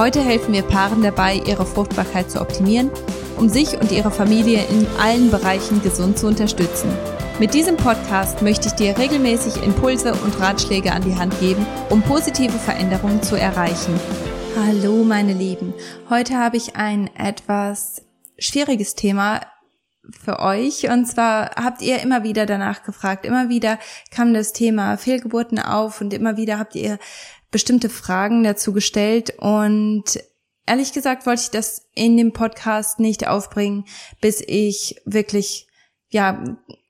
Heute helfen wir Paaren dabei, ihre Fruchtbarkeit zu optimieren, um sich und ihre Familie in allen Bereichen gesund zu unterstützen. Mit diesem Podcast möchte ich dir regelmäßig Impulse und Ratschläge an die Hand geben, um positive Veränderungen zu erreichen. Hallo meine Lieben, heute habe ich ein etwas schwieriges Thema für euch. Und zwar habt ihr immer wieder danach gefragt. Immer wieder kam das Thema Fehlgeburten auf und immer wieder habt ihr bestimmte Fragen dazu gestellt. Und ehrlich gesagt wollte ich das in dem Podcast nicht aufbringen, bis ich wirklich, ja,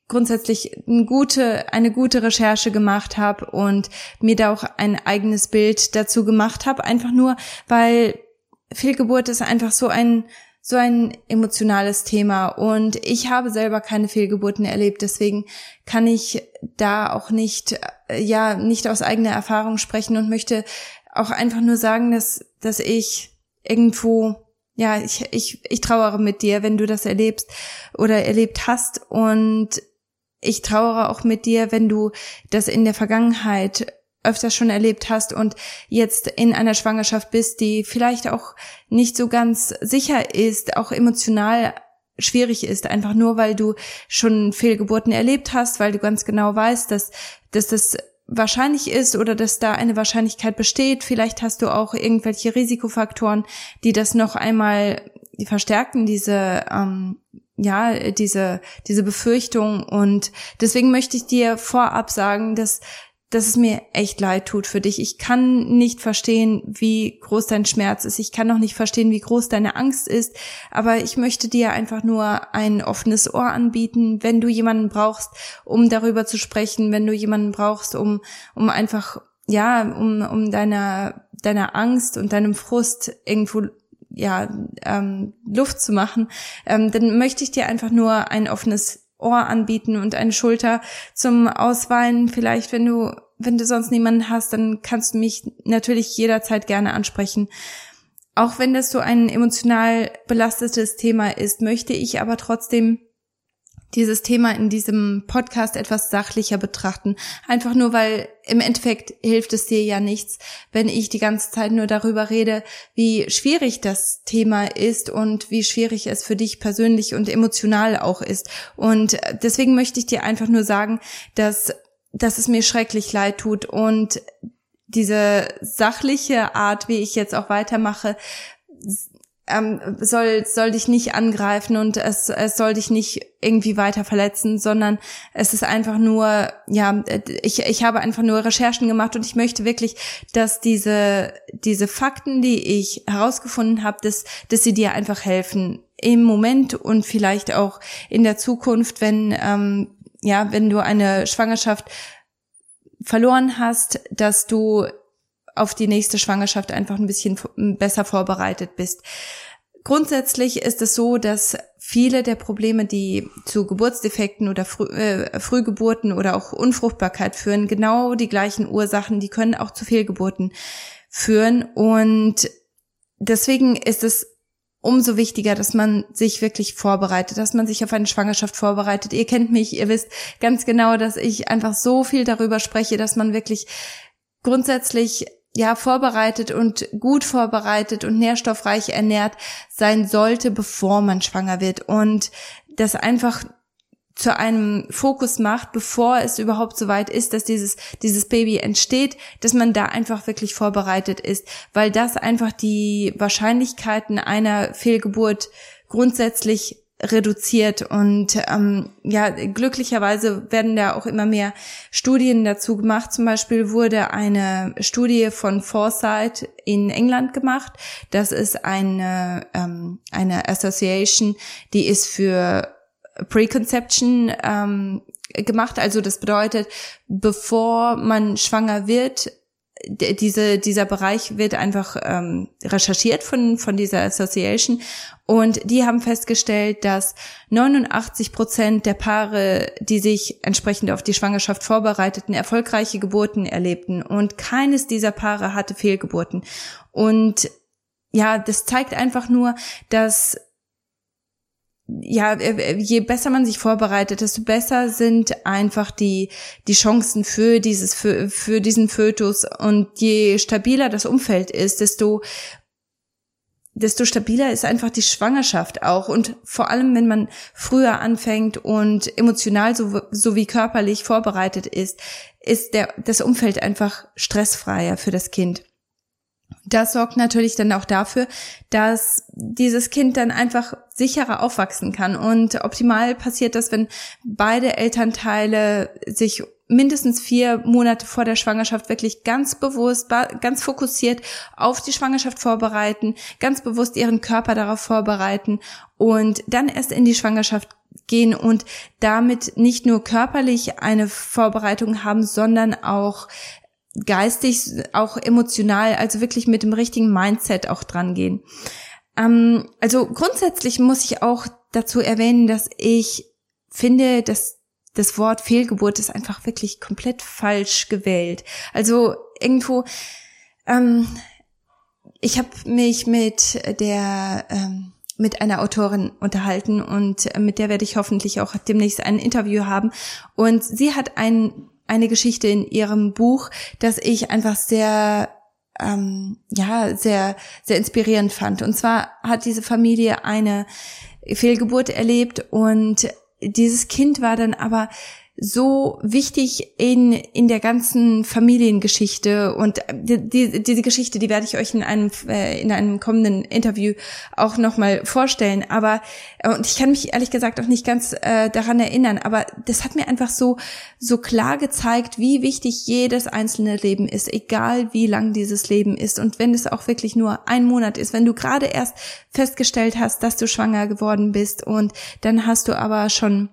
grundsätzlich eine gute, eine gute Recherche gemacht habe und mir da auch ein eigenes Bild dazu gemacht habe. Einfach nur, weil Fehlgeburt ist einfach so ein so ein emotionales Thema. Und ich habe selber keine Fehlgeburten erlebt, deswegen kann ich da auch nicht, äh, ja, nicht aus eigener Erfahrung sprechen und möchte auch einfach nur sagen, dass, dass ich irgendwo, ja, ich, ich, ich trauere mit dir, wenn du das erlebst oder erlebt hast. Und ich trauere auch mit dir, wenn du das in der Vergangenheit öfters schon erlebt hast und jetzt in einer Schwangerschaft bist, die vielleicht auch nicht so ganz sicher ist, auch emotional schwierig ist, einfach nur weil du schon Fehlgeburten erlebt hast, weil du ganz genau weißt, dass, dass das wahrscheinlich ist oder dass da eine Wahrscheinlichkeit besteht. Vielleicht hast du auch irgendwelche Risikofaktoren, die das noch einmal verstärken, diese ähm, ja, diese, diese Befürchtung. Und deswegen möchte ich dir vorab sagen, dass dass es mir echt leid tut für dich. Ich kann nicht verstehen, wie groß dein Schmerz ist. Ich kann auch nicht verstehen, wie groß deine Angst ist. Aber ich möchte dir einfach nur ein offenes Ohr anbieten, wenn du jemanden brauchst, um darüber zu sprechen, wenn du jemanden brauchst, um, um einfach, ja, um, um deiner, deiner Angst und deinem Frust irgendwo ja, ähm, Luft zu machen, ähm, dann möchte ich dir einfach nur ein offenes Ohr anbieten und eine Schulter zum Ausweinen. Vielleicht, wenn du, wenn du sonst niemanden hast, dann kannst du mich natürlich jederzeit gerne ansprechen. Auch wenn das so ein emotional belastetes Thema ist, möchte ich aber trotzdem dieses Thema in diesem Podcast etwas sachlicher betrachten. Einfach nur, weil im Endeffekt hilft es dir ja nichts, wenn ich die ganze Zeit nur darüber rede, wie schwierig das Thema ist und wie schwierig es für dich persönlich und emotional auch ist. Und deswegen möchte ich dir einfach nur sagen, dass, dass es mir schrecklich leid tut und diese sachliche Art, wie ich jetzt auch weitermache, ähm, soll, soll dich nicht angreifen und es, es soll dich nicht irgendwie weiter verletzen, sondern es ist einfach nur, ja, ich, ich habe einfach nur Recherchen gemacht und ich möchte wirklich, dass diese, diese Fakten, die ich herausgefunden habe, dass, dass sie dir einfach helfen im Moment und vielleicht auch in der Zukunft, wenn, ähm, ja, wenn du eine Schwangerschaft verloren hast, dass du auf die nächste Schwangerschaft einfach ein bisschen besser vorbereitet bist. Grundsätzlich ist es so, dass viele der Probleme, die zu Geburtsdefekten oder Früh, äh, Frühgeburten oder auch Unfruchtbarkeit führen, genau die gleichen Ursachen, die können auch zu Fehlgeburten führen. Und deswegen ist es umso wichtiger, dass man sich wirklich vorbereitet, dass man sich auf eine Schwangerschaft vorbereitet. Ihr kennt mich, ihr wisst ganz genau, dass ich einfach so viel darüber spreche, dass man wirklich grundsätzlich ja vorbereitet und gut vorbereitet und nährstoffreich ernährt sein sollte, bevor man schwanger wird. Und das einfach zu einem Fokus macht, bevor es überhaupt so weit ist, dass dieses, dieses Baby entsteht, dass man da einfach wirklich vorbereitet ist, weil das einfach die Wahrscheinlichkeiten einer Fehlgeburt grundsätzlich reduziert und ähm, ja glücklicherweise werden da auch immer mehr Studien dazu gemacht. Zum Beispiel wurde eine Studie von Foresight in England gemacht. Das ist eine ähm, eine Association, die ist für Preconception ähm, gemacht. Also das bedeutet, bevor man schwanger wird, diese, dieser Bereich wird einfach ähm, recherchiert von, von dieser Association und die haben festgestellt, dass 89 Prozent der Paare, die sich entsprechend auf die Schwangerschaft vorbereiteten, erfolgreiche Geburten erlebten und keines dieser Paare hatte Fehlgeburten. Und ja, das zeigt einfach nur, dass ja, äh, je besser man sich vorbereitet, desto besser sind einfach die, die Chancen für dieses, für, für diesen Fötus. Und je stabiler das Umfeld ist, desto, desto stabiler ist einfach die Schwangerschaft auch. Und vor allem, wenn man früher anfängt und emotional so, sowie körperlich vorbereitet ist, ist der, das Umfeld einfach stressfreier für das Kind das sorgt natürlich dann auch dafür, dass dieses Kind dann einfach sicherer aufwachsen kann. Und optimal passiert das, wenn beide Elternteile sich mindestens vier Monate vor der Schwangerschaft wirklich ganz bewusst, ganz fokussiert auf die Schwangerschaft vorbereiten, ganz bewusst ihren Körper darauf vorbereiten und dann erst in die Schwangerschaft gehen und damit nicht nur körperlich eine Vorbereitung haben, sondern auch geistig, auch emotional, also wirklich mit dem richtigen Mindset auch dran gehen. Ähm, also grundsätzlich muss ich auch dazu erwähnen, dass ich finde, dass das Wort Fehlgeburt ist einfach wirklich komplett falsch gewählt. Also irgendwo, ähm, ich habe mich mit der ähm, mit einer Autorin unterhalten und mit der werde ich hoffentlich auch demnächst ein Interview haben. Und sie hat ein eine Geschichte in ihrem Buch, das ich einfach sehr ähm, ja sehr sehr inspirierend fand. Und zwar hat diese Familie eine Fehlgeburt erlebt und dieses Kind war dann aber so wichtig in, in der ganzen Familiengeschichte und die, die, diese Geschichte, die werde ich euch in einem, äh, in einem kommenden Interview auch nochmal vorstellen. Aber, äh, und ich kann mich ehrlich gesagt auch nicht ganz äh, daran erinnern, aber das hat mir einfach so, so klar gezeigt, wie wichtig jedes einzelne Leben ist, egal wie lang dieses Leben ist. Und wenn es auch wirklich nur ein Monat ist, wenn du gerade erst festgestellt hast, dass du schwanger geworden bist und dann hast du aber schon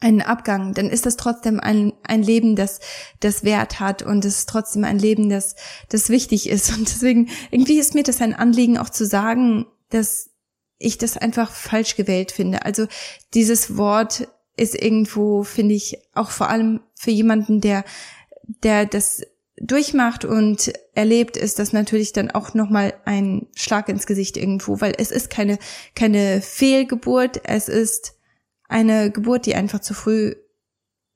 einen Abgang, dann ist das trotzdem ein, ein Leben, das, das Wert hat und es ist trotzdem ein Leben, das, das wichtig ist. Und deswegen, irgendwie ist mir das ein Anliegen auch zu sagen, dass ich das einfach falsch gewählt finde. Also dieses Wort ist irgendwo, finde ich, auch vor allem für jemanden, der, der das durchmacht und erlebt, ist das natürlich dann auch nochmal ein Schlag ins Gesicht irgendwo, weil es ist keine, keine Fehlgeburt, es ist eine Geburt, die einfach zu früh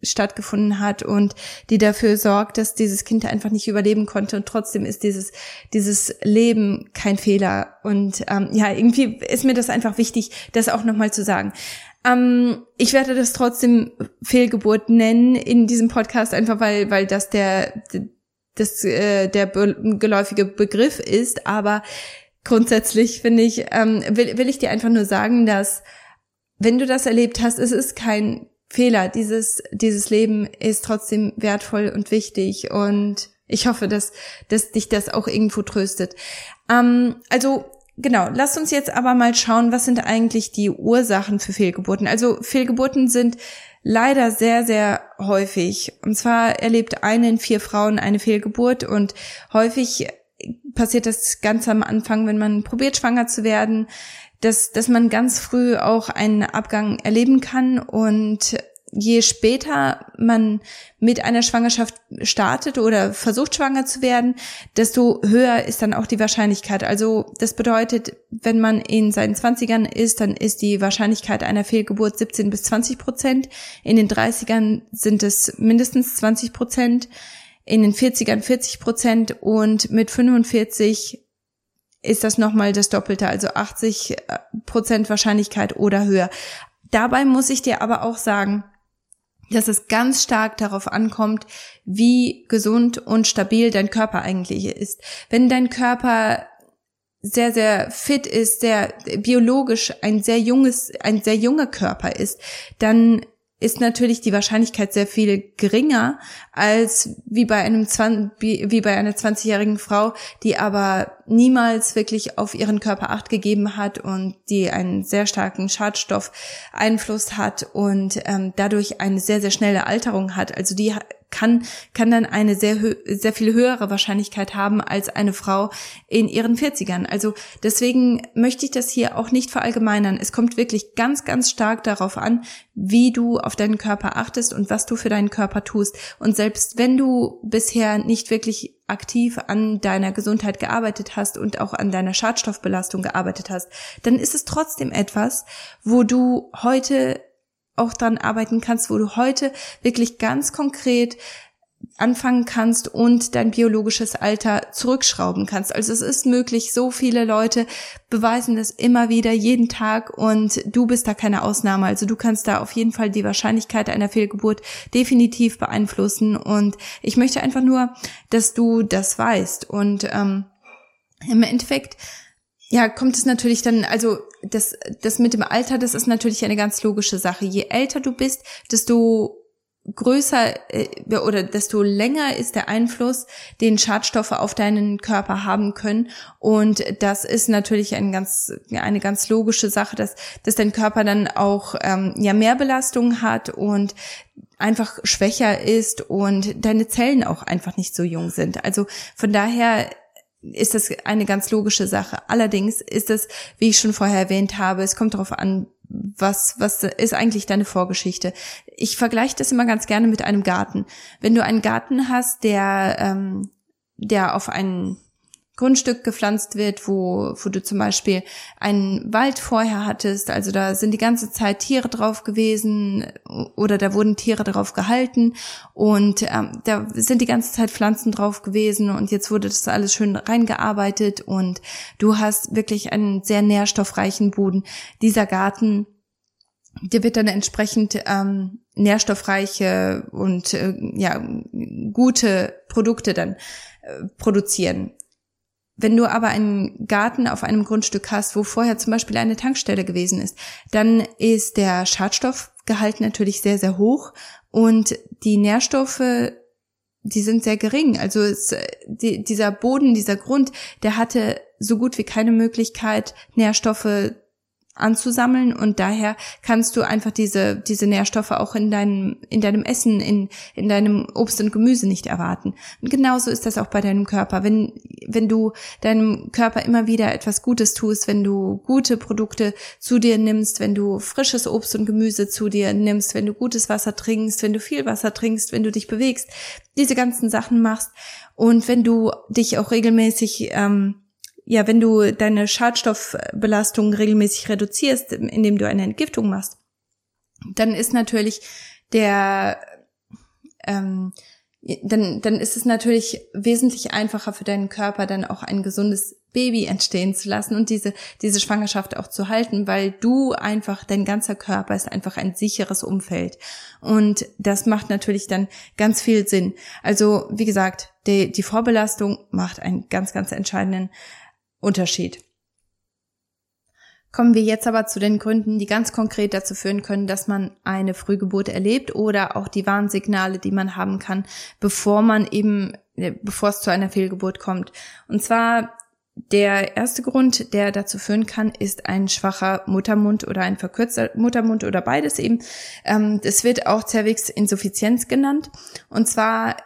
stattgefunden hat und die dafür sorgt, dass dieses Kind einfach nicht überleben konnte. Und trotzdem ist dieses dieses Leben kein Fehler. Und ähm, ja irgendwie ist mir das einfach wichtig, das auch nochmal zu sagen. Ähm, ich werde das trotzdem Fehlgeburt nennen in diesem Podcast einfach weil weil das der das äh, der geläufige Begriff ist, aber grundsätzlich finde ich ähm, will will ich dir einfach nur sagen, dass wenn du das erlebt hast, es ist kein Fehler. Dieses, dieses Leben ist trotzdem wertvoll und wichtig und ich hoffe, dass, dass dich das auch irgendwo tröstet. Ähm, also, genau. Lass uns jetzt aber mal schauen, was sind eigentlich die Ursachen für Fehlgeburten? Also, Fehlgeburten sind leider sehr, sehr häufig. Und zwar erlebt eine in vier Frauen eine Fehlgeburt und häufig passiert das ganz am Anfang, wenn man probiert, schwanger zu werden dass, dass man ganz früh auch einen Abgang erleben kann und je später man mit einer Schwangerschaft startet oder versucht schwanger zu werden, desto höher ist dann auch die Wahrscheinlichkeit. Also das bedeutet, wenn man in seinen Zwanzigern ist, dann ist die Wahrscheinlichkeit einer Fehlgeburt 17 bis 20 Prozent. In den 30ern sind es mindestens 20 Prozent. In den 40ern 40 Prozent und mit 45 ist das nochmal das Doppelte, also 80 äh, Prozent Wahrscheinlichkeit oder höher. Dabei muss ich dir aber auch sagen, dass es ganz stark darauf ankommt, wie gesund und stabil dein Körper eigentlich ist. Wenn dein Körper sehr, sehr fit ist, sehr biologisch ein sehr junges, ein sehr junger Körper ist, dann ist natürlich die Wahrscheinlichkeit sehr viel geringer als wie bei einem wie bei einer 20-jährigen Frau, die aber niemals wirklich auf ihren Körper Acht gegeben hat und die einen sehr starken Schadstoffeinfluss hat und ähm, dadurch eine sehr sehr schnelle Alterung hat. Also die kann, kann dann eine sehr, sehr viel höhere Wahrscheinlichkeit haben als eine Frau in ihren 40ern. Also deswegen möchte ich das hier auch nicht verallgemeinern. Es kommt wirklich ganz, ganz stark darauf an, wie du auf deinen Körper achtest und was du für deinen Körper tust. Und selbst wenn du bisher nicht wirklich aktiv an deiner Gesundheit gearbeitet hast und auch an deiner Schadstoffbelastung gearbeitet hast, dann ist es trotzdem etwas, wo du heute auch dran arbeiten kannst, wo du heute wirklich ganz konkret anfangen kannst und dein biologisches Alter zurückschrauben kannst. Also es ist möglich, so viele Leute beweisen das immer wieder jeden Tag und du bist da keine Ausnahme. Also du kannst da auf jeden Fall die Wahrscheinlichkeit einer Fehlgeburt definitiv beeinflussen und ich möchte einfach nur, dass du das weißt und ähm, im Endeffekt ja, kommt es natürlich dann, also das, das mit dem Alter, das ist natürlich eine ganz logische Sache. Je älter du bist, desto größer äh, oder desto länger ist der Einfluss, den Schadstoffe auf deinen Körper haben können. Und das ist natürlich ein ganz, eine ganz logische Sache, dass, dass dein Körper dann auch ähm, ja mehr Belastung hat und einfach schwächer ist und deine Zellen auch einfach nicht so jung sind. Also von daher ist das eine ganz logische Sache. Allerdings ist es, wie ich schon vorher erwähnt habe, es kommt darauf an, was, was ist eigentlich deine Vorgeschichte? Ich vergleiche das immer ganz gerne mit einem Garten. Wenn du einen Garten hast, der, ähm, der auf einen Grundstück gepflanzt wird, wo, wo du zum Beispiel einen Wald vorher hattest, also da sind die ganze Zeit Tiere drauf gewesen oder da wurden Tiere drauf gehalten und ähm, da sind die ganze Zeit Pflanzen drauf gewesen und jetzt wurde das alles schön reingearbeitet und du hast wirklich einen sehr nährstoffreichen Boden. Dieser Garten der wird dann entsprechend ähm, nährstoffreiche und äh, ja gute Produkte dann äh, produzieren. Wenn du aber einen Garten auf einem Grundstück hast, wo vorher zum Beispiel eine Tankstelle gewesen ist, dann ist der Schadstoffgehalt natürlich sehr, sehr hoch und die Nährstoffe, die sind sehr gering. Also es, die, dieser Boden, dieser Grund, der hatte so gut wie keine Möglichkeit, Nährstoffe anzusammeln und daher kannst du einfach diese diese Nährstoffe auch in deinem in deinem Essen in in deinem Obst und Gemüse nicht erwarten. Und genauso ist das auch bei deinem Körper. Wenn wenn du deinem Körper immer wieder etwas Gutes tust, wenn du gute Produkte zu dir nimmst, wenn du frisches Obst und Gemüse zu dir nimmst, wenn du gutes Wasser trinkst, wenn du viel Wasser trinkst, wenn du dich bewegst, diese ganzen Sachen machst und wenn du dich auch regelmäßig ähm, ja, wenn du deine Schadstoffbelastung regelmäßig reduzierst, indem du eine Entgiftung machst, dann ist natürlich der, ähm, dann, dann ist es natürlich wesentlich einfacher für deinen Körper, dann auch ein gesundes Baby entstehen zu lassen und diese, diese Schwangerschaft auch zu halten, weil du einfach, dein ganzer Körper ist einfach ein sicheres Umfeld. Und das macht natürlich dann ganz viel Sinn. Also, wie gesagt, die, die Vorbelastung macht einen ganz, ganz entscheidenden Unterschied. Kommen wir jetzt aber zu den Gründen, die ganz konkret dazu führen können, dass man eine Frühgeburt erlebt oder auch die Warnsignale, die man haben kann, bevor man eben, äh, bevor es zu einer Fehlgeburt kommt. Und zwar der erste Grund, der dazu führen kann, ist ein schwacher Muttermund oder ein verkürzter Muttermund oder beides eben. Ähm, das wird auch Zervixinsuffizienz genannt. Und zwar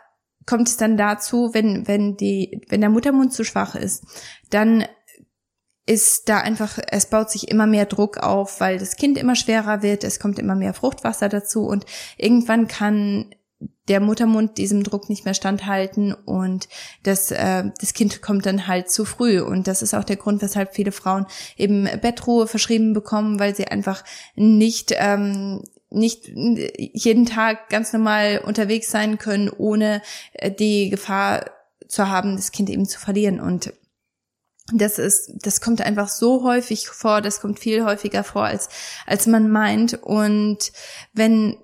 kommt es dann dazu, wenn, wenn die, wenn der Muttermund zu schwach ist, dann ist da einfach, es baut sich immer mehr Druck auf, weil das Kind immer schwerer wird, es kommt immer mehr Fruchtwasser dazu und irgendwann kann der Muttermund diesem Druck nicht mehr standhalten und das, äh, das Kind kommt dann halt zu früh. Und das ist auch der Grund, weshalb viele Frauen eben Bettruhe verschrieben bekommen, weil sie einfach nicht ähm, nicht jeden Tag ganz normal unterwegs sein können, ohne äh, die Gefahr zu haben, das Kind eben zu verlieren. Und das ist, das kommt einfach so häufig vor, das kommt viel häufiger vor, als, als man meint. Und wenn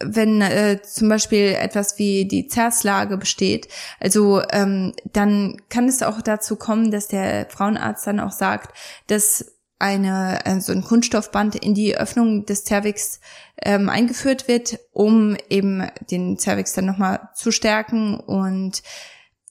wenn äh, zum Beispiel etwas wie die Zerzlage besteht, also ähm, dann kann es auch dazu kommen, dass der Frauenarzt dann auch sagt, dass eine äh, so ein Kunststoffband in die Öffnung des Cervix ähm, eingeführt wird, um eben den Cervix dann nochmal zu stärken und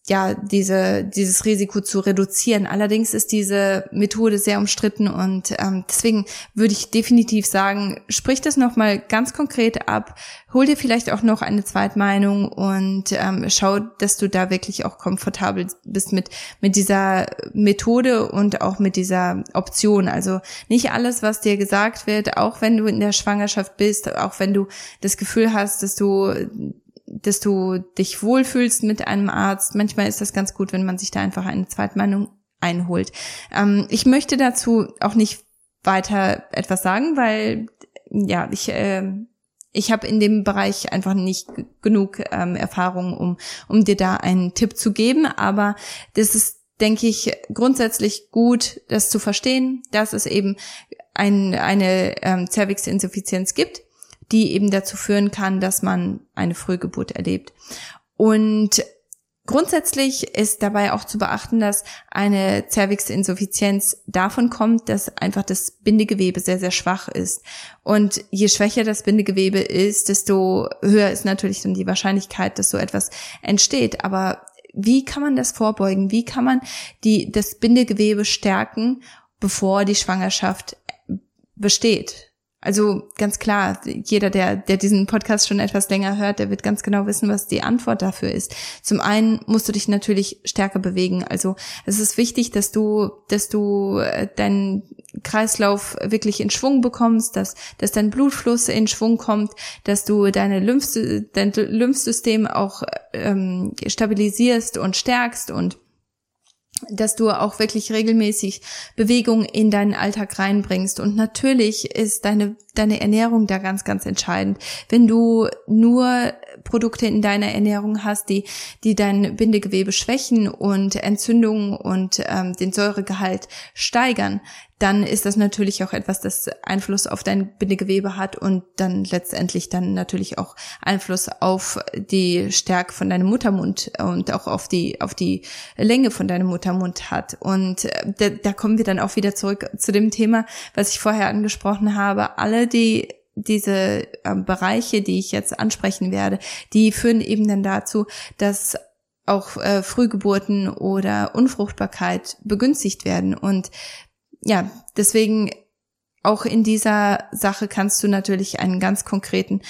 ja, diese, dieses Risiko zu reduzieren. Allerdings ist diese Methode sehr umstritten und ähm, deswegen würde ich definitiv sagen, sprich das nochmal ganz konkret ab, hol dir vielleicht auch noch eine Zweitmeinung und ähm, schau, dass du da wirklich auch komfortabel bist mit, mit dieser Methode und auch mit dieser Option. Also nicht alles, was dir gesagt wird, auch wenn du in der Schwangerschaft bist, auch wenn du das Gefühl hast, dass du dass du dich wohlfühlst mit einem Arzt. Manchmal ist das ganz gut, wenn man sich da einfach eine Zweitmeinung einholt. Ähm, ich möchte dazu auch nicht weiter etwas sagen, weil ja, ich äh, ich habe in dem Bereich einfach nicht genug ähm, Erfahrung, um um dir da einen Tipp zu geben. Aber das ist denke ich, grundsätzlich gut, das zu verstehen, dass es eben ein, eine ähm, Zervixinsuffizienz gibt die eben dazu führen kann, dass man eine Frühgeburt erlebt. Und Grundsätzlich ist dabei auch zu beachten, dass eine Zervixinsuffizienz davon kommt, dass einfach das Bindegewebe sehr, sehr schwach ist. Und je schwächer das Bindegewebe ist, desto höher ist natürlich dann die Wahrscheinlichkeit, dass so etwas entsteht. Aber wie kann man das vorbeugen? Wie kann man die, das Bindegewebe stärken, bevor die Schwangerschaft besteht? Also ganz klar, jeder, der, der diesen Podcast schon etwas länger hört, der wird ganz genau wissen, was die Antwort dafür ist. Zum einen musst du dich natürlich stärker bewegen. Also es ist wichtig, dass du, dass du äh, deinen Kreislauf wirklich in Schwung bekommst, dass, dass dein Blutfluss in Schwung kommt, dass du deine Lymph, dein Lymphsystem auch ähm, stabilisierst und stärkst und dass du auch wirklich regelmäßig Bewegung in deinen Alltag reinbringst. Und natürlich ist deine, deine Ernährung da ganz, ganz entscheidend. Wenn du nur Produkte in deiner Ernährung hast, die, die dein Bindegewebe schwächen und Entzündungen und ähm, den Säuregehalt steigern, dann ist das natürlich auch etwas, das Einfluss auf dein Bindegewebe hat und dann letztendlich dann natürlich auch Einfluss auf die Stärke von deinem Muttermund und auch auf die, auf die Länge von deinem Muttermund hat. Und äh, da, da kommen wir dann auch wieder zurück zu dem Thema, was ich vorher angesprochen habe. Alle, die diese äh, Bereiche, die ich jetzt ansprechen werde, die führen eben dann dazu, dass auch äh, Frühgeburten oder Unfruchtbarkeit begünstigt werden. Und ja, deswegen auch in dieser Sache kannst du natürlich einen ganz konkreten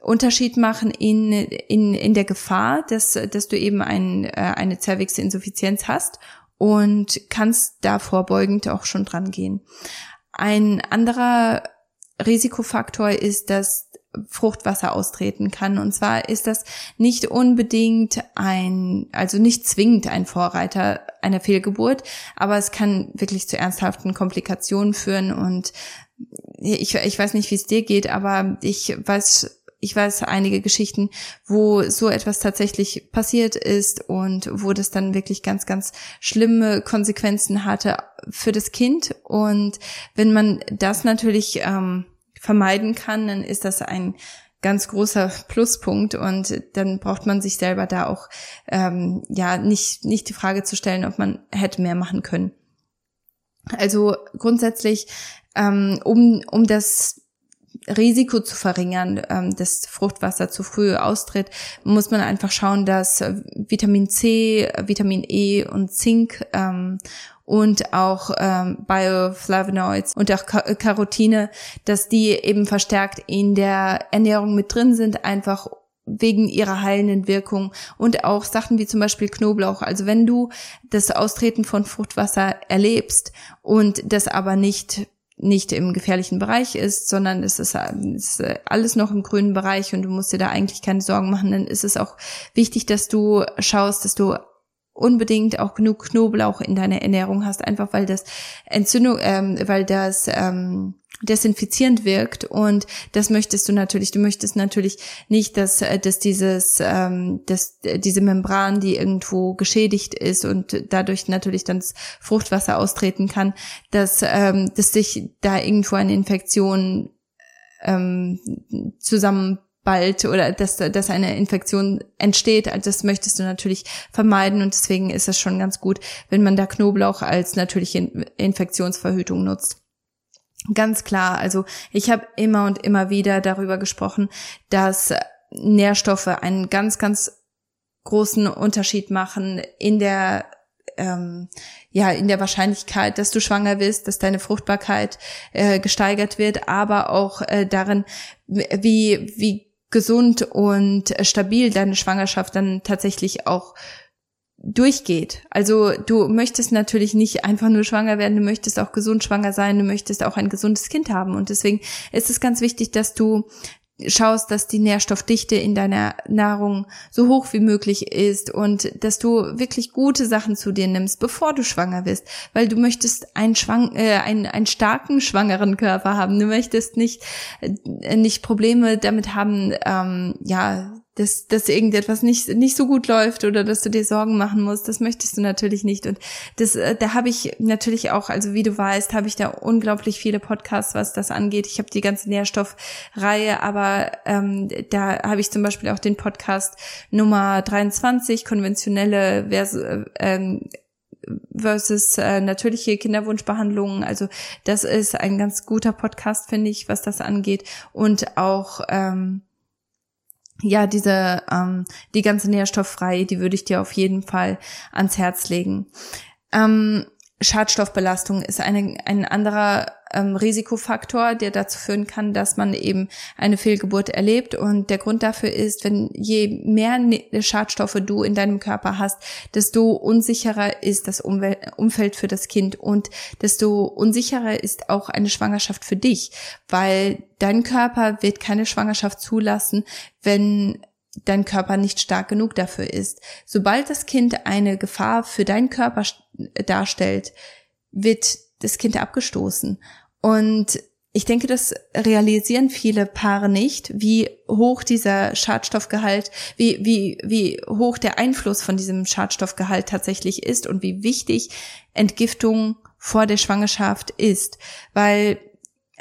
Unterschied machen in, in, in der Gefahr, dass, dass du eben ein, äh, eine Zervixinsuffizienz hast und kannst da vorbeugend auch schon dran gehen. Ein anderer Risikofaktor ist, dass Fruchtwasser austreten kann. Und zwar ist das nicht unbedingt ein, also nicht zwingend ein Vorreiter einer Fehlgeburt, aber es kann wirklich zu ernsthaften Komplikationen führen. Und ich, ich weiß nicht, wie es dir geht, aber ich weiß, ich weiß einige Geschichten, wo so etwas tatsächlich passiert ist und wo das dann wirklich ganz, ganz schlimme Konsequenzen hatte für das Kind. Und wenn man das natürlich ähm, vermeiden kann, dann ist das ein ganz großer Pluspunkt und dann braucht man sich selber da auch ähm, ja nicht nicht die Frage zu stellen, ob man hätte mehr machen können. Also grundsätzlich ähm, um um das Risiko zu verringern, ähm, dass Fruchtwasser zu früh austritt, muss man einfach schauen, dass Vitamin C, Vitamin E und Zink ähm, und auch ähm, Bioflavonoids und auch Carotine, dass die eben verstärkt in der Ernährung mit drin sind, einfach wegen ihrer heilenden Wirkung und auch Sachen wie zum Beispiel Knoblauch. Also wenn du das Austreten von Fruchtwasser erlebst und das aber nicht nicht im gefährlichen Bereich ist, sondern es ist, ist, alles noch im grünen Bereich und du musst dir da eigentlich keine Sorgen machen, dann ist es auch wichtig, dass du schaust, dass du unbedingt auch genug Knoblauch in deiner Ernährung hast, einfach weil das Entzündung, ähm, weil das ähm, desinfizierend wirkt und das möchtest du natürlich. Du möchtest natürlich nicht, dass, äh, dass dieses, ähm, dass diese Membran, die irgendwo geschädigt ist und dadurch natürlich dann das Fruchtwasser austreten kann, dass, ähm, dass sich da irgendwo eine Infektion ähm, zusammen bald oder dass, dass eine Infektion entsteht. Also das möchtest du natürlich vermeiden und deswegen ist es schon ganz gut, wenn man da Knoblauch als natürliche Infektionsverhütung nutzt. Ganz klar, also ich habe immer und immer wieder darüber gesprochen, dass Nährstoffe einen ganz, ganz großen Unterschied machen in der ähm, ja in der Wahrscheinlichkeit, dass du schwanger wirst, dass deine Fruchtbarkeit äh, gesteigert wird, aber auch äh, darin, wie wie gesund und stabil deine Schwangerschaft dann tatsächlich auch durchgeht. Also du möchtest natürlich nicht einfach nur schwanger werden, du möchtest auch gesund schwanger sein, du möchtest auch ein gesundes Kind haben. Und deswegen ist es ganz wichtig, dass du schaust, dass die Nährstoffdichte in deiner Nahrung so hoch wie möglich ist und dass du wirklich gute Sachen zu dir nimmst, bevor du schwanger bist, weil du möchtest einen, Schwang äh, einen, einen starken schwangeren Körper haben. Du möchtest nicht äh, nicht Probleme damit haben, ähm, ja dass, dass irgendetwas nicht, nicht so gut läuft oder dass du dir Sorgen machen musst. Das möchtest du natürlich nicht. Und das, äh, da habe ich natürlich auch, also wie du weißt, habe ich da unglaublich viele Podcasts, was das angeht. Ich habe die ganze Nährstoffreihe, aber ähm, da habe ich zum Beispiel auch den Podcast Nummer 23, konventionelle versus, äh, ähm, versus äh, natürliche Kinderwunschbehandlungen. Also das ist ein ganz guter Podcast, finde ich, was das angeht. Und auch ähm, ja, diese, ähm, die ganze Nährstofffrei, die würde ich dir auf jeden Fall ans Herz legen. Ähm, Schadstoffbelastung ist eine, ein anderer ähm, Risikofaktor, der dazu führen kann, dass man eben eine Fehlgeburt erlebt. Und der Grund dafür ist, wenn je mehr Schadstoffe du in deinem Körper hast, desto unsicherer ist das Umwel Umfeld für das Kind und desto unsicherer ist auch eine Schwangerschaft für dich, weil dein Körper wird keine Schwangerschaft zulassen, wenn dein Körper nicht stark genug dafür ist. Sobald das Kind eine Gefahr für deinen Körper darstellt, wird das Kind abgestoßen. Und ich denke, das realisieren viele Paare nicht, wie hoch dieser Schadstoffgehalt, wie, wie, wie hoch der Einfluss von diesem Schadstoffgehalt tatsächlich ist und wie wichtig Entgiftung vor der Schwangerschaft ist. Weil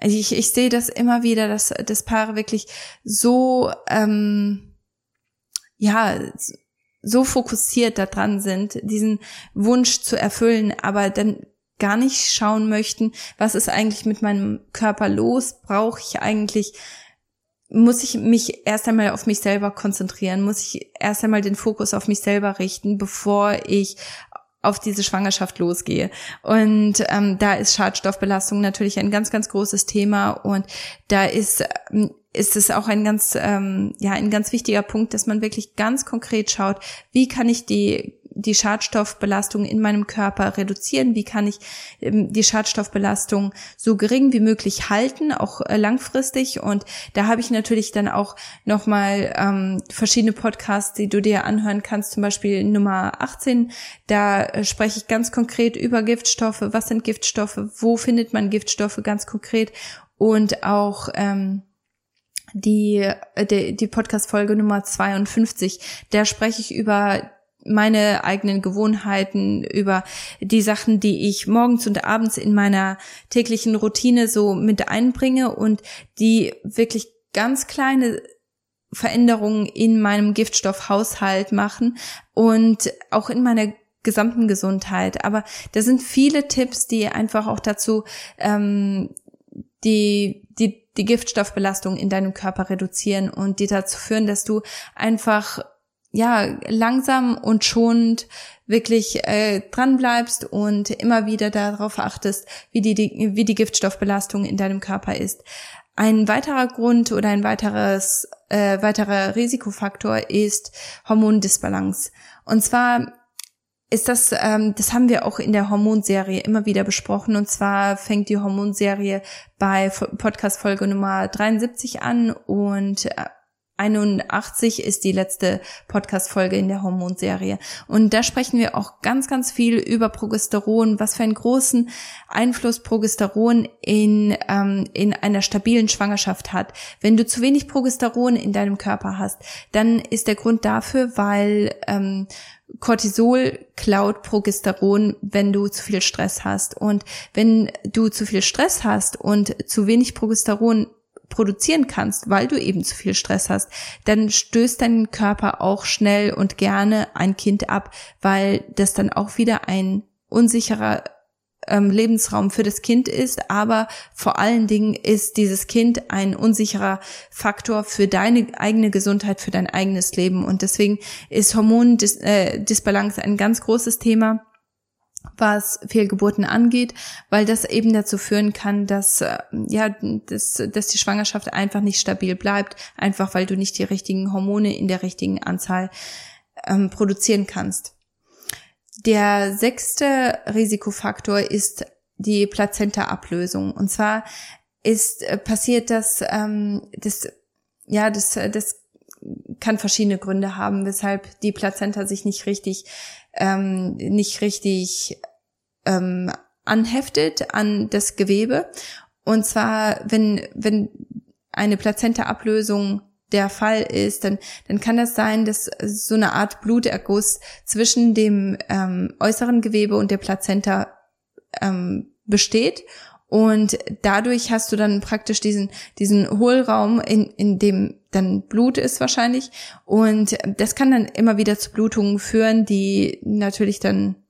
ich, ich sehe das immer wieder, dass, dass Paare wirklich so, ähm, ja, so fokussiert daran sind, diesen Wunsch zu erfüllen, aber dann gar nicht schauen möchten, was ist eigentlich mit meinem Körper los? Brauche ich eigentlich, muss ich mich erst einmal auf mich selber konzentrieren? Muss ich erst einmal den Fokus auf mich selber richten, bevor ich auf diese Schwangerschaft losgehe. Und ähm, da ist Schadstoffbelastung natürlich ein ganz, ganz großes Thema und da ist ähm, ist es auch ein ganz ähm, ja ein ganz wichtiger Punkt, dass man wirklich ganz konkret schaut, wie kann ich die die Schadstoffbelastung in meinem Körper reduzieren? Wie kann ich ähm, die Schadstoffbelastung so gering wie möglich halten, auch äh, langfristig? Und da habe ich natürlich dann auch nochmal ähm, verschiedene Podcasts, die du dir anhören kannst, zum Beispiel Nummer 18. Da äh, spreche ich ganz konkret über Giftstoffe. Was sind Giftstoffe? Wo findet man Giftstoffe ganz konkret? Und auch ähm, die, äh, die, die Podcast-Folge Nummer 52. Da spreche ich über meine eigenen Gewohnheiten, über die Sachen, die ich morgens und abends in meiner täglichen Routine so mit einbringe und die wirklich ganz kleine Veränderungen in meinem Giftstoffhaushalt machen und auch in meiner gesamten Gesundheit. Aber da sind viele Tipps, die einfach auch dazu ähm, die, die, die Giftstoffbelastung in deinem Körper reduzieren und die dazu führen, dass du einfach ja langsam und schonend wirklich äh, dran bleibst und immer wieder darauf achtest, wie die, die wie die Giftstoffbelastung in deinem Körper ist. Ein weiterer Grund oder ein weiteres äh, weiterer Risikofaktor ist Hormondisbalance. Und zwar ist das, ähm, das haben wir auch in der Hormonserie immer wieder besprochen. Und zwar fängt die Hormonserie bei Podcast Folge Nummer 73 an und äh, 81 ist die letzte Podcast-Folge in der Hormonserie. Und da sprechen wir auch ganz, ganz viel über Progesteron, was für einen großen Einfluss Progesteron in, ähm, in einer stabilen Schwangerschaft hat. Wenn du zu wenig Progesteron in deinem Körper hast, dann ist der Grund dafür, weil ähm, Cortisol klaut Progesteron, wenn du zu viel Stress hast. Und wenn du zu viel Stress hast und zu wenig Progesteron produzieren kannst, weil du eben zu viel Stress hast, dann stößt dein Körper auch schnell und gerne ein Kind ab, weil das dann auch wieder ein unsicherer ähm, Lebensraum für das Kind ist, aber vor allen Dingen ist dieses Kind ein unsicherer Faktor für deine eigene Gesundheit, für dein eigenes Leben. Und deswegen ist Hormondisbalance äh, ein ganz großes Thema was Fehlgeburten angeht, weil das eben dazu führen kann, dass äh, ja, dass, dass die Schwangerschaft einfach nicht stabil bleibt, einfach weil du nicht die richtigen Hormone in der richtigen Anzahl ähm, produzieren kannst. Der sechste Risikofaktor ist die Plazenta-Ablösung. Und zwar ist äh, passiert das, ähm, das, ja, das, das kann verschiedene Gründe haben, weshalb die Plazenta sich nicht richtig, ähm, nicht richtig ähm, anheftet an das Gewebe. Und zwar, wenn, wenn eine Plazenta-Ablösung der Fall ist, dann, dann kann das sein, dass so eine Art Bluterguss zwischen dem ähm, äußeren Gewebe und der Plazenta ähm, besteht. Und dadurch hast du dann praktisch diesen, diesen Hohlraum, in, in dem dann Blut ist wahrscheinlich. Und das kann dann immer wieder zu Blutungen führen, die natürlich dann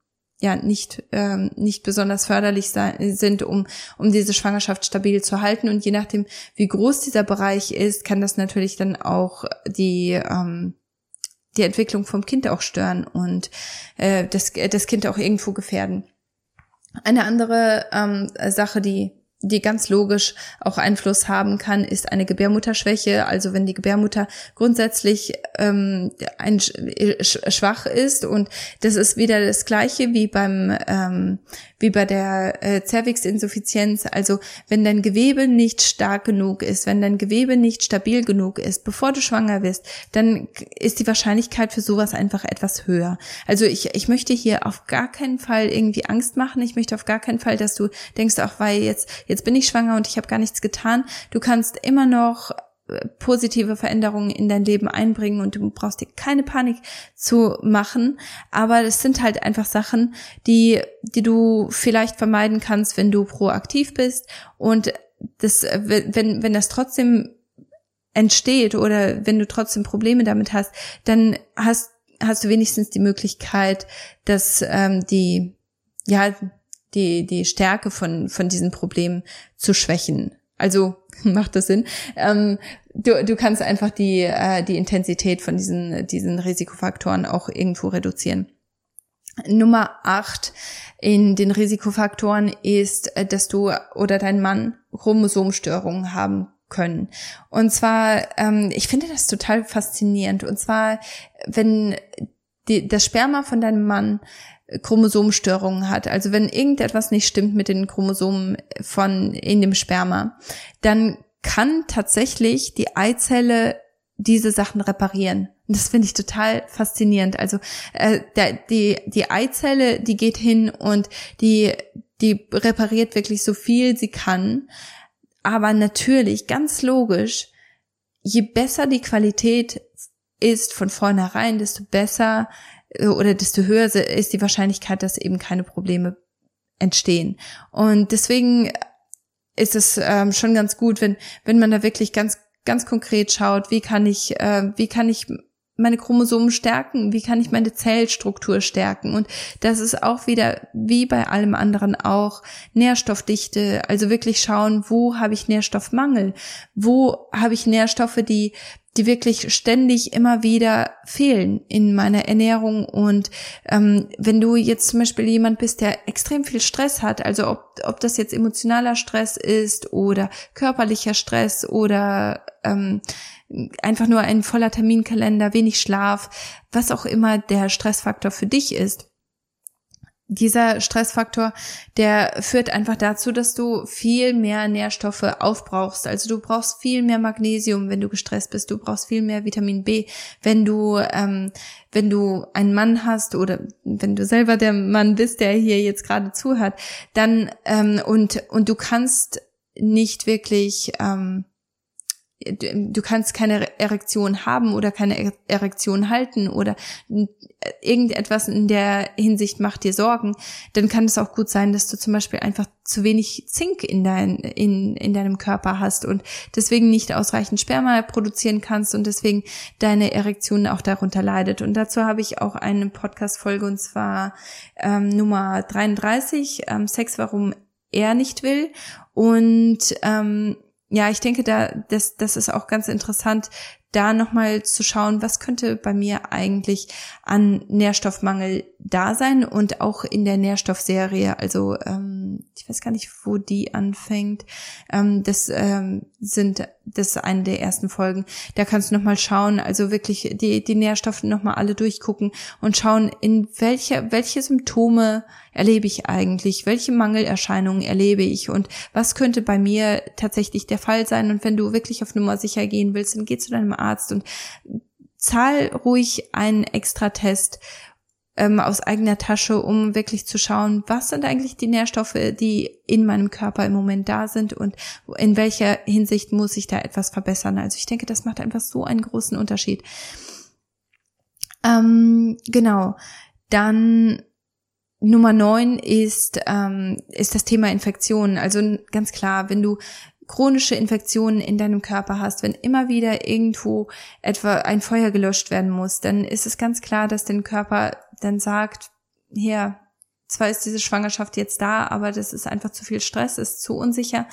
ja nicht ähm, nicht besonders förderlich sein, sind, um um diese Schwangerschaft stabil zu halten und je nachdem wie groß dieser Bereich ist, kann das natürlich dann auch die ähm, die Entwicklung vom Kind auch stören und äh, das das Kind auch irgendwo gefährden. Eine andere ähm, Sache, die die ganz logisch auch Einfluss haben kann, ist eine Gebärmutterschwäche. Also wenn die Gebärmutter grundsätzlich ähm, ein, schwach ist und das ist wieder das gleiche wie beim ähm, wie bei der äh, Cervixinsuffizienz. Also wenn dein Gewebe nicht stark genug ist, wenn dein Gewebe nicht stabil genug ist, bevor du schwanger wirst, dann ist die Wahrscheinlichkeit für sowas einfach etwas höher. Also ich, ich möchte hier auf gar keinen Fall irgendwie Angst machen. Ich möchte auf gar keinen Fall, dass du denkst, auch weil jetzt bin ich schwanger und ich habe gar nichts getan. Du kannst immer noch positive Veränderungen in dein Leben einbringen und du brauchst dir keine Panik zu machen. Aber es sind halt einfach Sachen, die, die du vielleicht vermeiden kannst, wenn du proaktiv bist und das, wenn, wenn das trotzdem entsteht oder wenn du trotzdem Probleme damit hast, dann hast, hast du wenigstens die Möglichkeit, dass ähm, die, ja, die, die Stärke von, von diesen Problemen zu schwächen. Also macht das Sinn? Ähm, du, du kannst einfach die, äh, die Intensität von diesen, diesen Risikofaktoren auch irgendwo reduzieren. Nummer acht in den Risikofaktoren ist, äh, dass du oder dein Mann Chromosomstörungen haben können. Und zwar, ähm, ich finde das total faszinierend. Und zwar, wenn die, das Sperma von deinem Mann Chromosomstörungen hat, also wenn irgendetwas nicht stimmt mit den Chromosomen von in dem Sperma, dann kann tatsächlich die Eizelle diese Sachen reparieren. Und das finde ich total faszinierend. Also äh, der, die die Eizelle, die geht hin und die die repariert wirklich so viel sie kann. Aber natürlich, ganz logisch, je besser die Qualität ist von vornherein, desto besser oder desto höher ist die Wahrscheinlichkeit, dass eben keine Probleme entstehen. Und deswegen ist es ähm, schon ganz gut, wenn wenn man da wirklich ganz ganz konkret schaut, wie kann ich äh, wie kann ich meine Chromosomen stärken, wie kann ich meine Zellstruktur stärken? Und das ist auch wieder wie bei allem anderen auch Nährstoffdichte, also wirklich schauen, wo habe ich Nährstoffmangel, wo habe ich Nährstoffe, die die wirklich ständig immer wieder fehlen in meiner Ernährung. Und ähm, wenn du jetzt zum Beispiel jemand bist, der extrem viel Stress hat, also ob, ob das jetzt emotionaler Stress ist oder körperlicher Stress oder ähm, einfach nur ein voller Terminkalender, wenig Schlaf, was auch immer der Stressfaktor für dich ist, dieser Stressfaktor, der führt einfach dazu, dass du viel mehr Nährstoffe aufbrauchst. Also du brauchst viel mehr Magnesium, wenn du gestresst bist. Du brauchst viel mehr Vitamin B, wenn du ähm, wenn du einen Mann hast oder wenn du selber der Mann bist, der hier jetzt gerade zuhört, dann ähm, und und du kannst nicht wirklich ähm, du kannst keine Erektion haben oder keine Erektion halten oder irgendetwas in der Hinsicht macht dir Sorgen, dann kann es auch gut sein, dass du zum Beispiel einfach zu wenig Zink in, dein, in, in deinem Körper hast und deswegen nicht ausreichend Sperma produzieren kannst und deswegen deine Erektion auch darunter leidet. Und dazu habe ich auch eine Podcast-Folge und zwar ähm, Nummer 33, ähm, Sex, warum er nicht will. Und ähm, ja, ich denke, da das, das ist auch ganz interessant, da nochmal zu schauen, was könnte bei mir eigentlich an Nährstoffmangel da sein und auch in der Nährstoffserie, also ähm, ich weiß gar nicht, wo die anfängt. Ähm, das ähm, sind das ist eine der ersten Folgen. Da kannst du nochmal schauen, also wirklich die, die Nährstoffe nochmal alle durchgucken und schauen, in welche, welche Symptome erlebe ich eigentlich, welche Mangelerscheinungen erlebe ich und was könnte bei mir tatsächlich der Fall sein. Und wenn du wirklich auf Nummer sicher gehen willst, dann geh zu deinem Arzt und zahl ruhig einen extra Test ähm, aus eigener Tasche, um wirklich zu schauen, was sind eigentlich die Nährstoffe, die in meinem Körper im Moment da sind und in welcher Hinsicht muss ich da etwas verbessern. Also ich denke, das macht einfach so einen großen Unterschied. Ähm, genau. Dann Nummer neun ist, ähm, ist das Thema Infektionen. Also ganz klar, wenn du chronische Infektionen in deinem Körper hast, wenn immer wieder irgendwo etwa ein Feuer gelöscht werden muss, dann ist es ganz klar, dass dein Körper dann sagt, hier, zwar ist diese Schwangerschaft jetzt da, aber das ist einfach zu viel Stress, ist zu unsicher.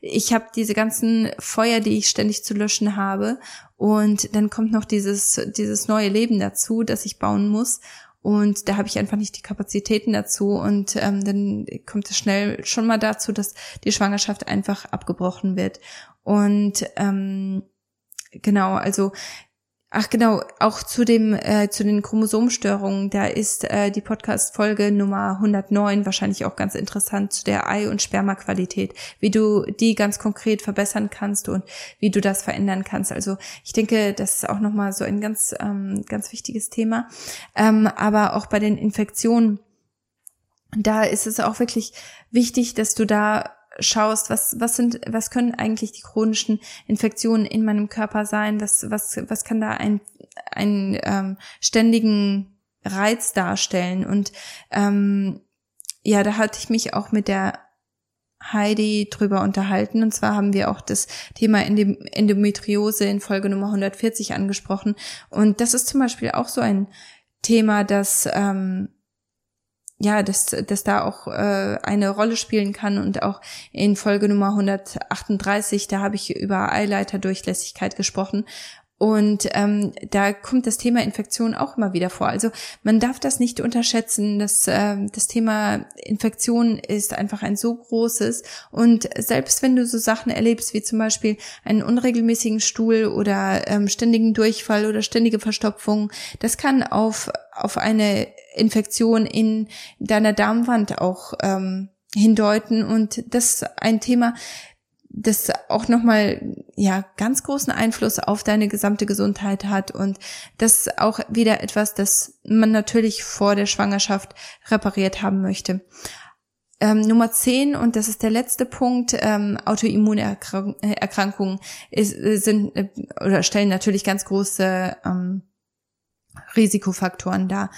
Ich habe diese ganzen Feuer, die ich ständig zu löschen habe und dann kommt noch dieses dieses neue Leben dazu, das ich bauen muss und da habe ich einfach nicht die Kapazitäten dazu. Und ähm, dann kommt es schnell schon mal dazu, dass die Schwangerschaft einfach abgebrochen wird. Und ähm, genau, also Ach genau, auch zu dem äh, zu den Chromosomstörungen, da ist äh, die Podcast Folge Nummer 109 wahrscheinlich auch ganz interessant zu der Ei- und Spermaqualität, wie du die ganz konkret verbessern kannst und wie du das verändern kannst. Also ich denke, das ist auch noch mal so ein ganz ähm, ganz wichtiges Thema. Ähm, aber auch bei den Infektionen, da ist es auch wirklich wichtig, dass du da schaust, was, was sind, was können eigentlich die chronischen Infektionen in meinem Körper sein? Was, was, was kann da ein, einen ähm, ständigen Reiz darstellen? Und ähm, ja, da hatte ich mich auch mit der Heidi drüber unterhalten. Und zwar haben wir auch das Thema Endometriose in Folge Nummer 140 angesprochen. Und das ist zum Beispiel auch so ein Thema, das ähm, ja, dass, dass da auch äh, eine Rolle spielen kann und auch in Folge Nummer 138, da habe ich über Eileiterdurchlässigkeit gesprochen und ähm, da kommt das Thema Infektion auch immer wieder vor. Also man darf das nicht unterschätzen. Das, äh, das Thema Infektion ist einfach ein so großes. Und selbst wenn du so Sachen erlebst, wie zum Beispiel einen unregelmäßigen Stuhl oder ähm, ständigen Durchfall oder ständige Verstopfung, das kann auf, auf eine Infektion in deiner Darmwand auch ähm, hindeuten. Und das ist ein Thema, das auch nochmal, ja, ganz großen Einfluss auf deine gesamte Gesundheit hat und das auch wieder etwas, das man natürlich vor der Schwangerschaft repariert haben möchte. Ähm, Nummer 10, und das ist der letzte Punkt, ähm, Autoimmunerkrankungen ist, sind äh, oder stellen natürlich ganz große ähm, Risikofaktoren dar.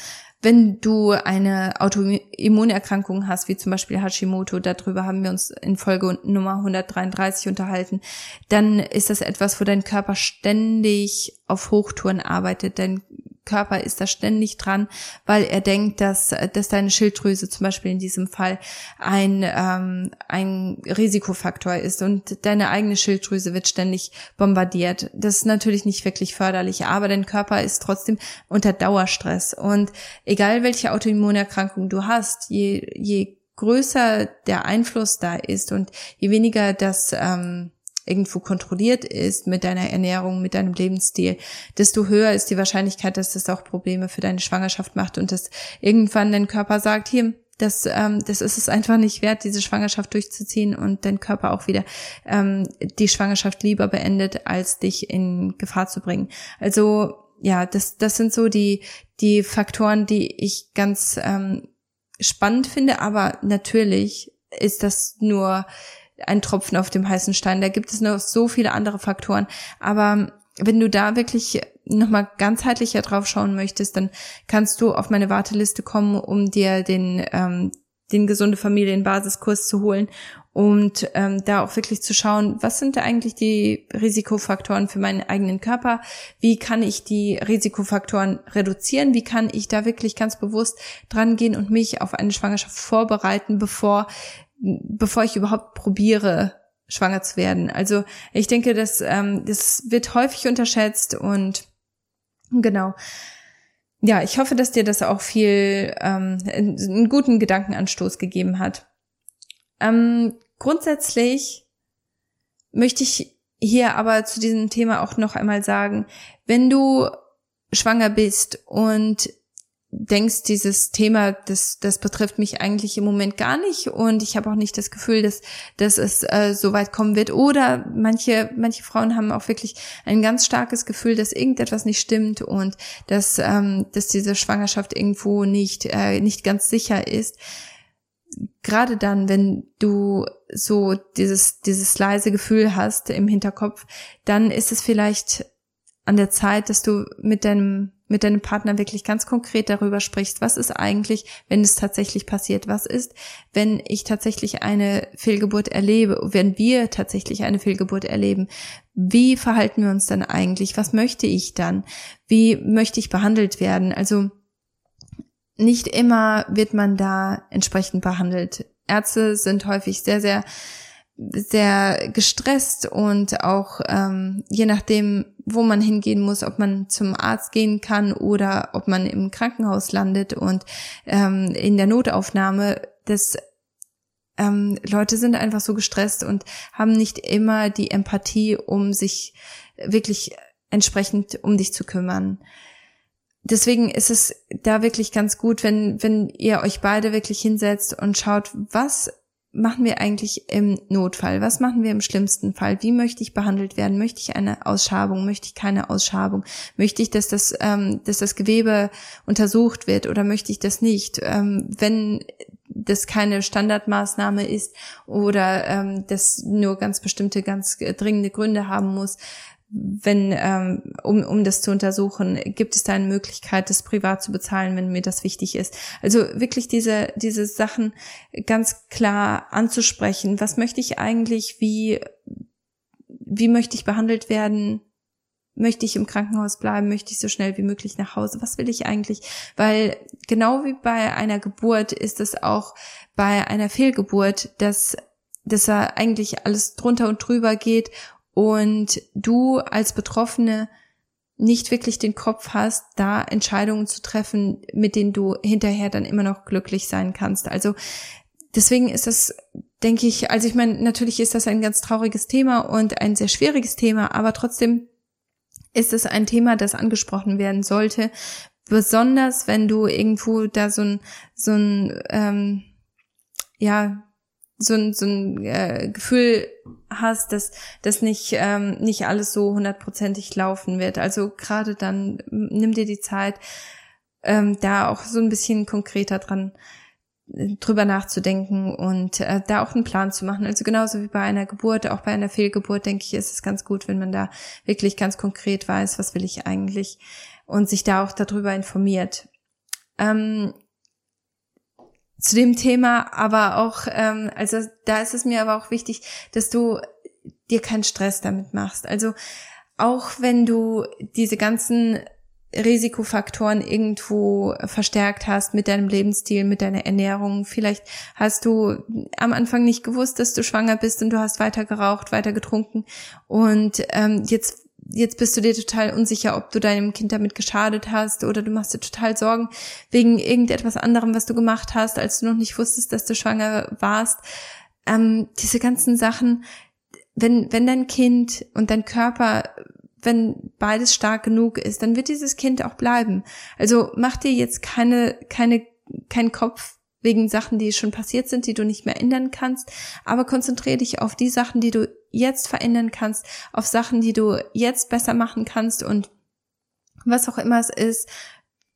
Wenn du eine Autoimmunerkrankung hast, wie zum Beispiel Hashimoto, darüber haben wir uns in Folge Nummer 133 unterhalten, dann ist das etwas, wo dein Körper ständig auf Hochtouren arbeitet. Dein Körper ist da ständig dran, weil er denkt, dass, dass deine Schilddrüse zum Beispiel in diesem Fall ein, ähm, ein Risikofaktor ist und deine eigene Schilddrüse wird ständig bombardiert. Das ist natürlich nicht wirklich förderlich, aber dein Körper ist trotzdem unter Dauerstress und egal welche Autoimmunerkrankung du hast, je, je größer der Einfluss da ist und je weniger das ähm, irgendwo kontrolliert ist mit deiner Ernährung, mit deinem Lebensstil, desto höher ist die Wahrscheinlichkeit, dass das auch Probleme für deine Schwangerschaft macht und dass irgendwann dein Körper sagt, hier, das, ähm, das ist es einfach nicht wert, diese Schwangerschaft durchzuziehen und dein Körper auch wieder ähm, die Schwangerschaft lieber beendet, als dich in Gefahr zu bringen. Also ja, das, das sind so die, die Faktoren, die ich ganz ähm, spannend finde, aber natürlich ist das nur ein Tropfen auf dem heißen Stein. Da gibt es noch so viele andere Faktoren. Aber wenn du da wirklich nochmal ganzheitlicher drauf schauen möchtest, dann kannst du auf meine Warteliste kommen, um dir den, ähm, den gesunde Familienbasiskurs zu holen und ähm, da auch wirklich zu schauen, was sind da eigentlich die Risikofaktoren für meinen eigenen Körper? Wie kann ich die Risikofaktoren reduzieren? Wie kann ich da wirklich ganz bewusst dran gehen und mich auf eine Schwangerschaft vorbereiten, bevor bevor ich überhaupt probiere, schwanger zu werden. Also ich denke, das, ähm, das wird häufig unterschätzt und genau. Ja, ich hoffe, dass dir das auch viel ähm, einen guten Gedankenanstoß gegeben hat. Ähm, grundsätzlich möchte ich hier aber zu diesem Thema auch noch einmal sagen, wenn du schwanger bist und denkst, dieses Thema, das, das betrifft mich eigentlich im Moment gar nicht und ich habe auch nicht das Gefühl, dass, dass es äh, so weit kommen wird. Oder manche, manche Frauen haben auch wirklich ein ganz starkes Gefühl, dass irgendetwas nicht stimmt und dass, ähm, dass diese Schwangerschaft irgendwo nicht, äh, nicht ganz sicher ist. Gerade dann, wenn du so dieses, dieses leise Gefühl hast im Hinterkopf, dann ist es vielleicht an der Zeit, dass du mit deinem mit deinem Partner wirklich ganz konkret darüber sprichst, was ist eigentlich, wenn es tatsächlich passiert, was ist, wenn ich tatsächlich eine Fehlgeburt erlebe, wenn wir tatsächlich eine Fehlgeburt erleben, wie verhalten wir uns dann eigentlich, was möchte ich dann, wie möchte ich behandelt werden, also nicht immer wird man da entsprechend behandelt. Ärzte sind häufig sehr, sehr sehr gestresst und auch ähm, je nachdem, wo man hingehen muss, ob man zum Arzt gehen kann oder ob man im Krankenhaus landet und ähm, in der Notaufnahme, das ähm, Leute sind einfach so gestresst und haben nicht immer die Empathie, um sich wirklich entsprechend um dich zu kümmern. Deswegen ist es da wirklich ganz gut, wenn, wenn ihr euch beide wirklich hinsetzt und schaut, was machen wir eigentlich im Notfall? Was machen wir im schlimmsten Fall? Wie möchte ich behandelt werden? Möchte ich eine Ausschabung? Möchte ich keine Ausschabung? Möchte ich, dass das, ähm, dass das Gewebe untersucht wird oder möchte ich das nicht? Ähm, wenn das keine Standardmaßnahme ist oder ähm, das nur ganz bestimmte, ganz dringende Gründe haben muss, wenn, ähm, um, um das zu untersuchen, gibt es da eine Möglichkeit, das privat zu bezahlen, wenn mir das wichtig ist. Also wirklich diese, diese Sachen ganz klar anzusprechen. Was möchte ich eigentlich? Wie, wie möchte ich behandelt werden? Möchte ich im Krankenhaus bleiben? Möchte ich so schnell wie möglich nach Hause? Was will ich eigentlich? Weil genau wie bei einer Geburt ist es auch bei einer Fehlgeburt, dass dass da eigentlich alles drunter und drüber geht und du als Betroffene nicht wirklich den Kopf hast, da Entscheidungen zu treffen, mit denen du hinterher dann immer noch glücklich sein kannst. Also deswegen ist das, denke ich, also ich meine, natürlich ist das ein ganz trauriges Thema und ein sehr schwieriges Thema, aber trotzdem ist es ein Thema, das angesprochen werden sollte. Besonders wenn du irgendwo da so ein, so ein, ähm, ja, so ein, so ein äh, Gefühl hast, dass das nicht ähm, nicht alles so hundertprozentig laufen wird. Also gerade dann nimm dir die Zeit, ähm, da auch so ein bisschen konkreter dran äh, drüber nachzudenken und äh, da auch einen Plan zu machen. Also genauso wie bei einer Geburt, auch bei einer Fehlgeburt, denke ich, ist es ganz gut, wenn man da wirklich ganz konkret weiß, was will ich eigentlich und sich da auch darüber informiert. Ähm, zu dem Thema, aber auch, ähm, also da ist es mir aber auch wichtig, dass du dir keinen Stress damit machst. Also auch wenn du diese ganzen Risikofaktoren irgendwo verstärkt hast mit deinem Lebensstil, mit deiner Ernährung. Vielleicht hast du am Anfang nicht gewusst, dass du schwanger bist und du hast weiter geraucht, weiter getrunken und ähm, jetzt jetzt bist du dir total unsicher, ob du deinem Kind damit geschadet hast oder du machst dir total Sorgen wegen irgendetwas anderem, was du gemacht hast, als du noch nicht wusstest, dass du schwanger warst. Ähm, diese ganzen Sachen, wenn, wenn dein Kind und dein Körper, wenn beides stark genug ist, dann wird dieses Kind auch bleiben. Also mach dir jetzt keine, keine, keinen Kopf wegen Sachen, die schon passiert sind, die du nicht mehr ändern kannst, aber konzentriere dich auf die Sachen, die du jetzt verändern kannst, auf Sachen, die du jetzt besser machen kannst und was auch immer es ist,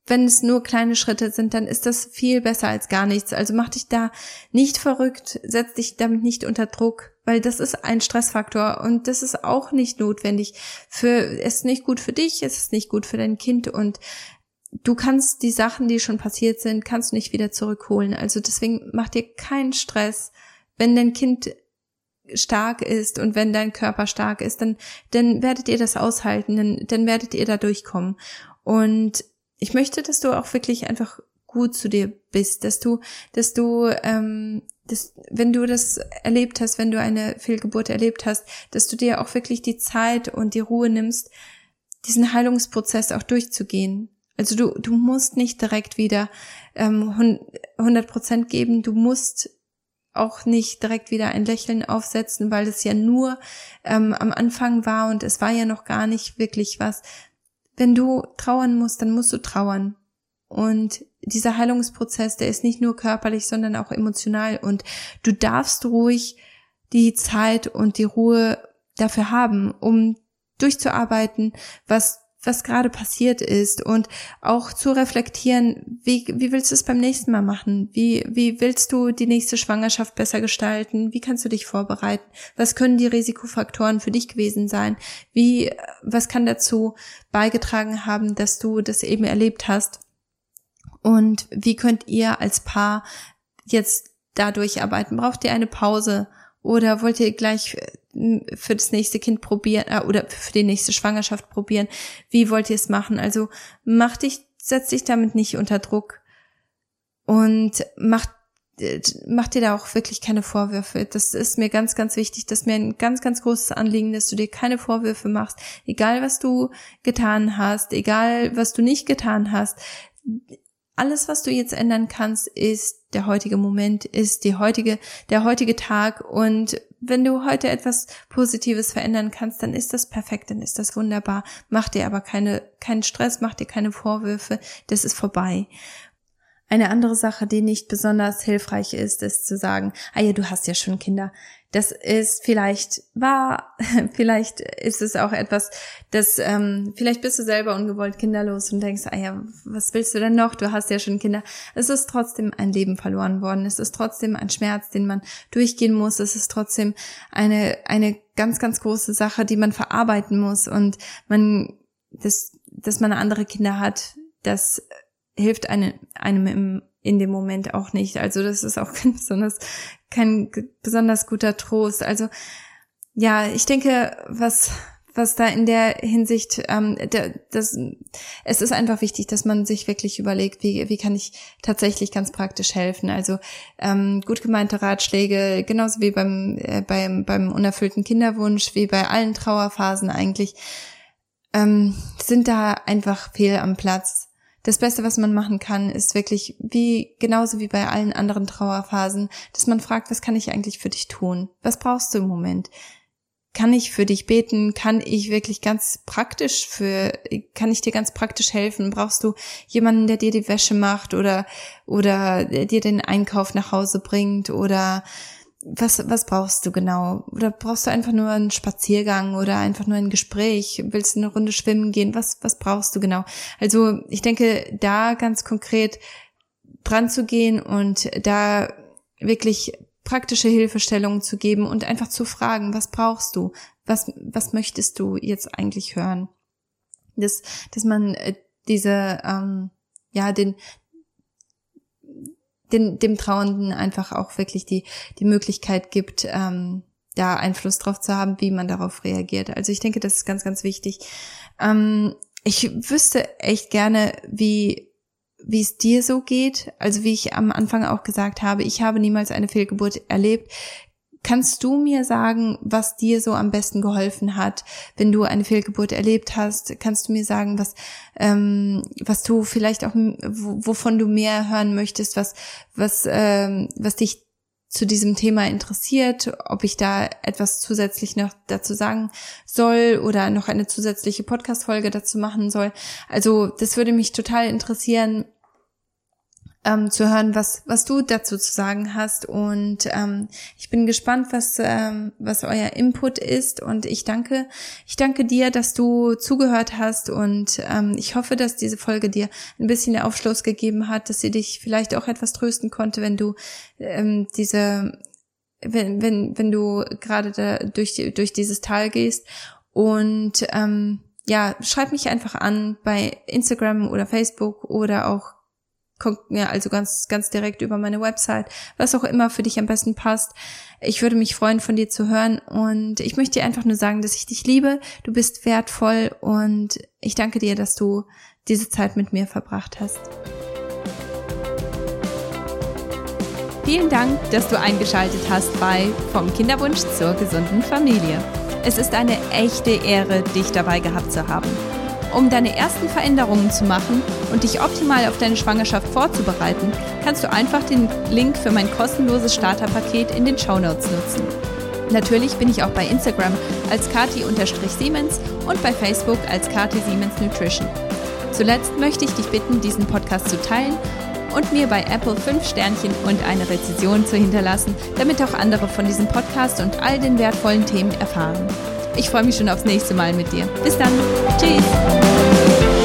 wenn es nur kleine Schritte sind, dann ist das viel besser als gar nichts. Also mach dich da nicht verrückt, setz dich damit nicht unter Druck, weil das ist ein Stressfaktor und das ist auch nicht notwendig. Für, es ist nicht gut für dich, es ist nicht gut für dein Kind und du kannst die Sachen, die schon passiert sind, kannst du nicht wieder zurückholen. Also deswegen mach dir keinen Stress. Wenn dein Kind stark ist und wenn dein Körper stark ist, dann, dann werdet ihr das aushalten, dann, dann werdet ihr da durchkommen. Und ich möchte, dass du auch wirklich einfach gut zu dir bist, dass du, dass du, ähm, dass, wenn du das erlebt hast, wenn du eine Fehlgeburt erlebt hast, dass du dir auch wirklich die Zeit und die Ruhe nimmst, diesen Heilungsprozess auch durchzugehen. Also du, du musst nicht direkt wieder ähm, 100 Prozent geben, du musst auch nicht direkt wieder ein Lächeln aufsetzen, weil es ja nur ähm, am Anfang war und es war ja noch gar nicht wirklich was. Wenn du trauern musst, dann musst du trauern. Und dieser Heilungsprozess, der ist nicht nur körperlich, sondern auch emotional. Und du darfst ruhig die Zeit und die Ruhe dafür haben, um durchzuarbeiten, was was gerade passiert ist und auch zu reflektieren, wie, wie willst du es beim nächsten Mal machen? Wie, wie willst du die nächste Schwangerschaft besser gestalten? Wie kannst du dich vorbereiten? Was können die Risikofaktoren für dich gewesen sein? Wie, was kann dazu beigetragen haben, dass du das eben erlebt hast? Und wie könnt ihr als Paar jetzt da durcharbeiten? Braucht ihr eine Pause? Oder wollt ihr gleich für das nächste Kind probieren äh, oder für die nächste Schwangerschaft probieren? Wie wollt ihr es machen? Also mach dich, setz dich damit nicht unter Druck und mach mach dir da auch wirklich keine Vorwürfe. Das ist mir ganz, ganz wichtig. Das ist mir ein ganz, ganz großes Anliegen, dass du dir keine Vorwürfe machst. Egal, was du getan hast, egal, was du nicht getan hast. Alles, was du jetzt ändern kannst, ist der heutige Moment, ist die heutige, der heutige Tag. Und wenn du heute etwas Positives verändern kannst, dann ist das perfekt, dann ist das wunderbar. Mach dir aber keine, keinen Stress, mach dir keine Vorwürfe. Das ist vorbei. Eine andere Sache, die nicht besonders hilfreich ist, ist zu sagen, ah ja, du hast ja schon Kinder. Das ist vielleicht wahr, vielleicht ist es auch etwas, das, ähm, vielleicht bist du selber ungewollt kinderlos und denkst, ah ja, was willst du denn noch? Du hast ja schon Kinder. Es ist trotzdem ein Leben verloren worden. Es ist trotzdem ein Schmerz, den man durchgehen muss. Es ist trotzdem eine, eine ganz, ganz große Sache, die man verarbeiten muss und man, das, dass man andere Kinder hat, das hilft einem, einem im in dem Moment auch nicht. Also das ist auch kein besonders, kein besonders guter Trost. Also ja, ich denke, was was da in der Hinsicht, ähm, der, das, es ist einfach wichtig, dass man sich wirklich überlegt, wie, wie kann ich tatsächlich ganz praktisch helfen. Also ähm, gut gemeinte Ratschläge, genauso wie beim, äh, beim, beim unerfüllten Kinderwunsch, wie bei allen Trauerphasen eigentlich, ähm, sind da einfach fehl am Platz das Beste, was man machen kann, ist wirklich wie, genauso wie bei allen anderen Trauerphasen, dass man fragt, was kann ich eigentlich für dich tun? Was brauchst du im Moment? Kann ich für dich beten? Kann ich wirklich ganz praktisch für, kann ich dir ganz praktisch helfen? Brauchst du jemanden, der dir die Wäsche macht oder, oder dir den Einkauf nach Hause bringt oder, was, was brauchst du genau? Oder brauchst du einfach nur einen Spaziergang oder einfach nur ein Gespräch? Willst du eine Runde schwimmen gehen? Was, was brauchst du genau? Also ich denke, da ganz konkret dran zu gehen und da wirklich praktische Hilfestellungen zu geben und einfach zu fragen, was brauchst du? Was, was möchtest du jetzt eigentlich hören? Dass, dass man äh, diese, ähm, ja, den, den, dem Trauernden einfach auch wirklich die, die Möglichkeit gibt, ähm, da Einfluss drauf zu haben, wie man darauf reagiert. Also ich denke, das ist ganz, ganz wichtig. Ähm, ich wüsste echt gerne, wie wie es dir so geht. Also wie ich am Anfang auch gesagt habe, ich habe niemals eine Fehlgeburt erlebt. Kannst du mir sagen, was dir so am besten geholfen hat, wenn du eine Fehlgeburt erlebt hast? Kannst du mir sagen, was, ähm, was du vielleicht auch, wovon du mehr hören möchtest, was, was, ähm, was dich zu diesem Thema interessiert, ob ich da etwas zusätzlich noch dazu sagen soll oder noch eine zusätzliche Podcast-Folge dazu machen soll. Also, das würde mich total interessieren, ähm, zu hören, was, was du dazu zu sagen hast. Und ähm, ich bin gespannt, was, ähm, was euer Input ist. Und ich danke, ich danke dir, dass du zugehört hast. Und ähm, ich hoffe, dass diese Folge dir ein bisschen Aufschluss gegeben hat, dass sie dich vielleicht auch etwas trösten konnte, wenn du ähm, diese wenn, wenn, wenn du gerade da durch, durch dieses Tal gehst. Und ähm, ja, schreib mich einfach an bei Instagram oder Facebook oder auch ja, also ganz, ganz direkt über meine Website, was auch immer für dich am besten passt. Ich würde mich freuen, von dir zu hören und ich möchte dir einfach nur sagen, dass ich dich liebe, du bist wertvoll und ich danke dir, dass du diese Zeit mit mir verbracht hast. Vielen Dank, dass du eingeschaltet hast bei Vom Kinderwunsch zur gesunden Familie. Es ist eine echte Ehre, dich dabei gehabt zu haben. Um deine ersten Veränderungen zu machen und dich optimal auf deine Schwangerschaft vorzubereiten, kannst du einfach den Link für mein kostenloses Starterpaket in den Show Notes nutzen. Natürlich bin ich auch bei Instagram als kati-siemens und bei Facebook als Kati Siemens Nutrition. Zuletzt möchte ich dich bitten, diesen Podcast zu teilen und mir bei Apple 5 Sternchen und eine Rezension zu hinterlassen, damit auch andere von diesem Podcast und all den wertvollen Themen erfahren. Ich freue mich schon aufs nächste Mal mit dir. Bis dann. Tschüss.